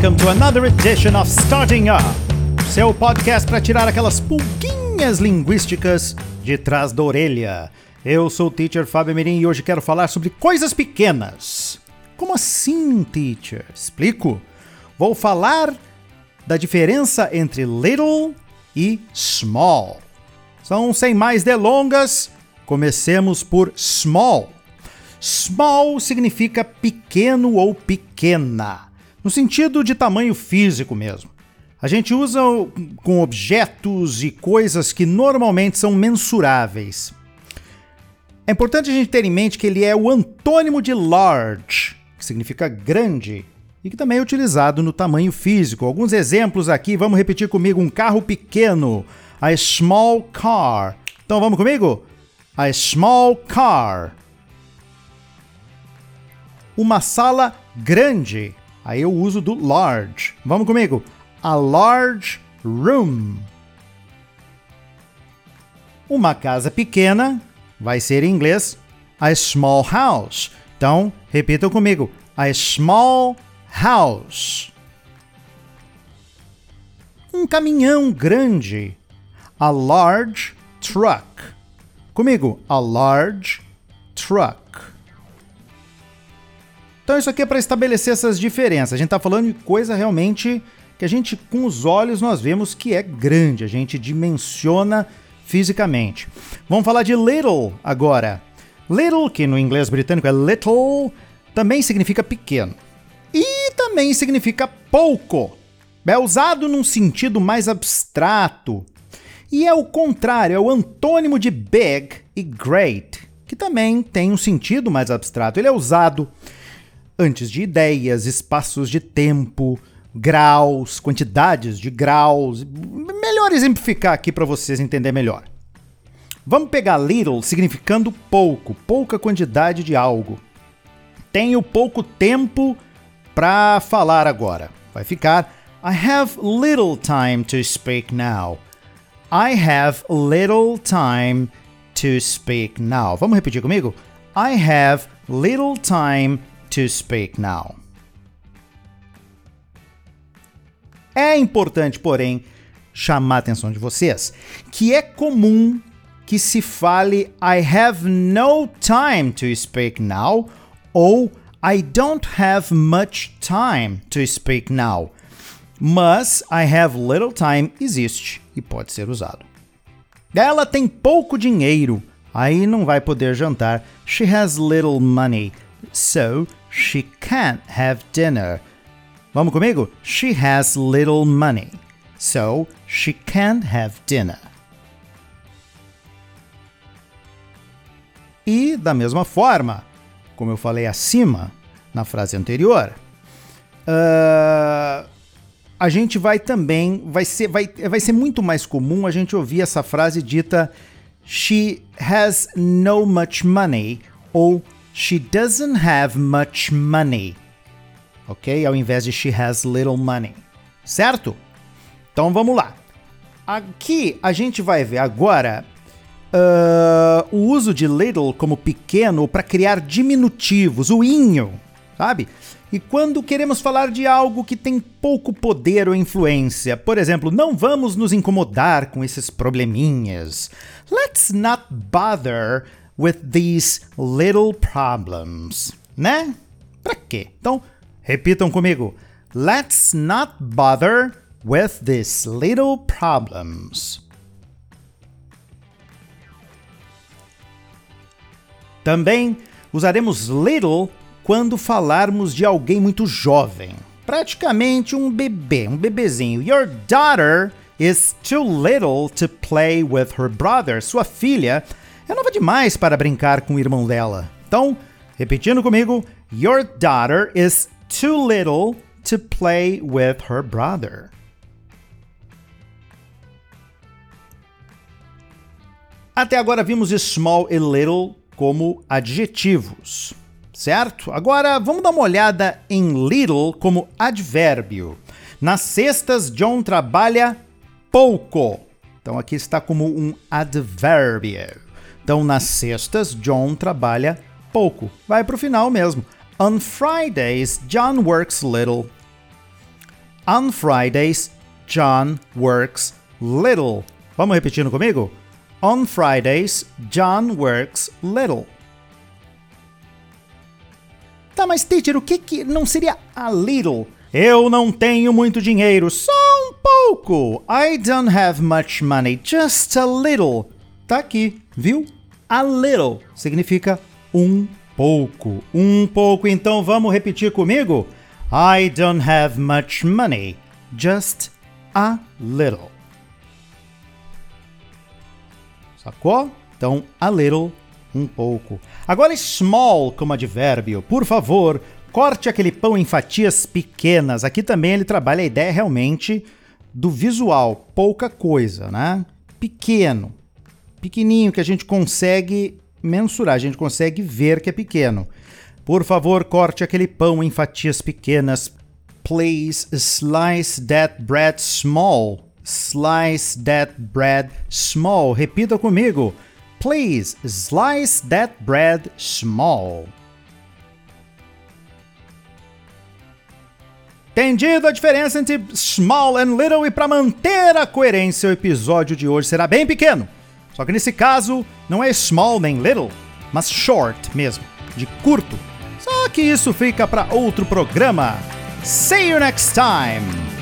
welcome to another edition of Starting Up, seu podcast para tirar aquelas pulguinhas linguísticas de trás da orelha. Eu sou o teacher Fábio Mirim e hoje quero falar sobre coisas pequenas. Como assim, teacher? Explico. Vou falar da diferença entre little e small. Então, sem mais delongas, comecemos por small. Small significa pequeno ou pequena no sentido de tamanho físico mesmo. A gente usa com objetos e coisas que normalmente são mensuráveis. É importante a gente ter em mente que ele é o antônimo de large, que significa grande, e que também é utilizado no tamanho físico. Alguns exemplos aqui, vamos repetir comigo: um carro pequeno, a small car. Então vamos comigo? A small car. Uma sala grande, Aí eu uso do large. Vamos comigo. A large room. Uma casa pequena vai ser em inglês a small house. Então, repitam comigo. A small house. Um caminhão grande. A large truck. Comigo. A large truck. Então isso aqui é para estabelecer essas diferenças. A gente está falando de coisa realmente que a gente com os olhos nós vemos que é grande, a gente dimensiona fisicamente. Vamos falar de little agora. Little, que no inglês britânico é little, também significa pequeno. E também significa pouco. É usado num sentido mais abstrato. E é o contrário, é o antônimo de big e great, que também tem um sentido mais abstrato. Ele é usado antes de ideias, espaços de tempo, graus, quantidades de graus. Melhor exemplificar aqui para vocês entenderem melhor. Vamos pegar little significando pouco, pouca quantidade de algo. Tenho pouco tempo para falar agora. Vai ficar I have little time to speak now. I have little time to speak now. Vamos repetir comigo? I have little time to speak now. É importante, porém, chamar a atenção de vocês que é comum que se fale I have no time to speak now ou I don't have much time to speak now. Mas I have little time existe e pode ser usado. Ela tem pouco dinheiro, aí não vai poder jantar. She has little money, so She can't have dinner. Vamos comigo? She has little money, so she can't have dinner. E da mesma forma, como eu falei acima na frase anterior, uh, a gente vai também vai ser vai, vai ser muito mais comum a gente ouvir essa frase dita she has no much money ou She doesn't have much money. Ok? Ao invés de she has little money. Certo? Então vamos lá. Aqui a gente vai ver agora uh, o uso de little como pequeno para criar diminutivos, o inho, sabe? E quando queremos falar de algo que tem pouco poder ou influência, por exemplo, não vamos nos incomodar com esses probleminhas. Let's not bother with these little problems, né? Pra quê? Então, repitam comigo. Let's not bother with these little problems. Também usaremos little quando falarmos de alguém muito jovem, praticamente um bebê, um bebezinho. Your daughter is too little to play with her brother. Sua filha é nova demais para brincar com o irmão dela. Então, repetindo comigo, Your daughter is too little to play with her brother. Até agora vimos small e little como adjetivos, certo? Agora vamos dar uma olhada em little como advérbio. Nas cestas, John trabalha pouco. Então aqui está como um advérbio. Então, nas sextas, John trabalha pouco. Vai para o final mesmo. On Fridays, John works little. On Fridays, John works little. Vamos repetindo comigo? On Fridays, John works little. Tá, mas teacher, o que que não seria a little? Eu não tenho muito dinheiro, só um pouco. I don't have much money, just a little. Tá aqui, viu? A little significa um pouco. Um pouco, então vamos repetir comigo? I don't have much money, just a little. Sacou? Então, a little um pouco. Agora, small como advérbio. Por favor, corte aquele pão em fatias pequenas. Aqui também ele trabalha a ideia realmente do visual, pouca coisa, né? Pequeno. Pequenininho que a gente consegue mensurar, a gente consegue ver que é pequeno. Por favor, corte aquele pão em fatias pequenas. Please slice that bread small. Slice that bread small. Repita comigo. Please slice that bread small. Entendido a diferença entre small and little e para manter a coerência, o episódio de hoje será bem pequeno. Só que nesse caso, não é small nem little, mas short mesmo, de curto. Só que isso fica para outro programa. See you next time!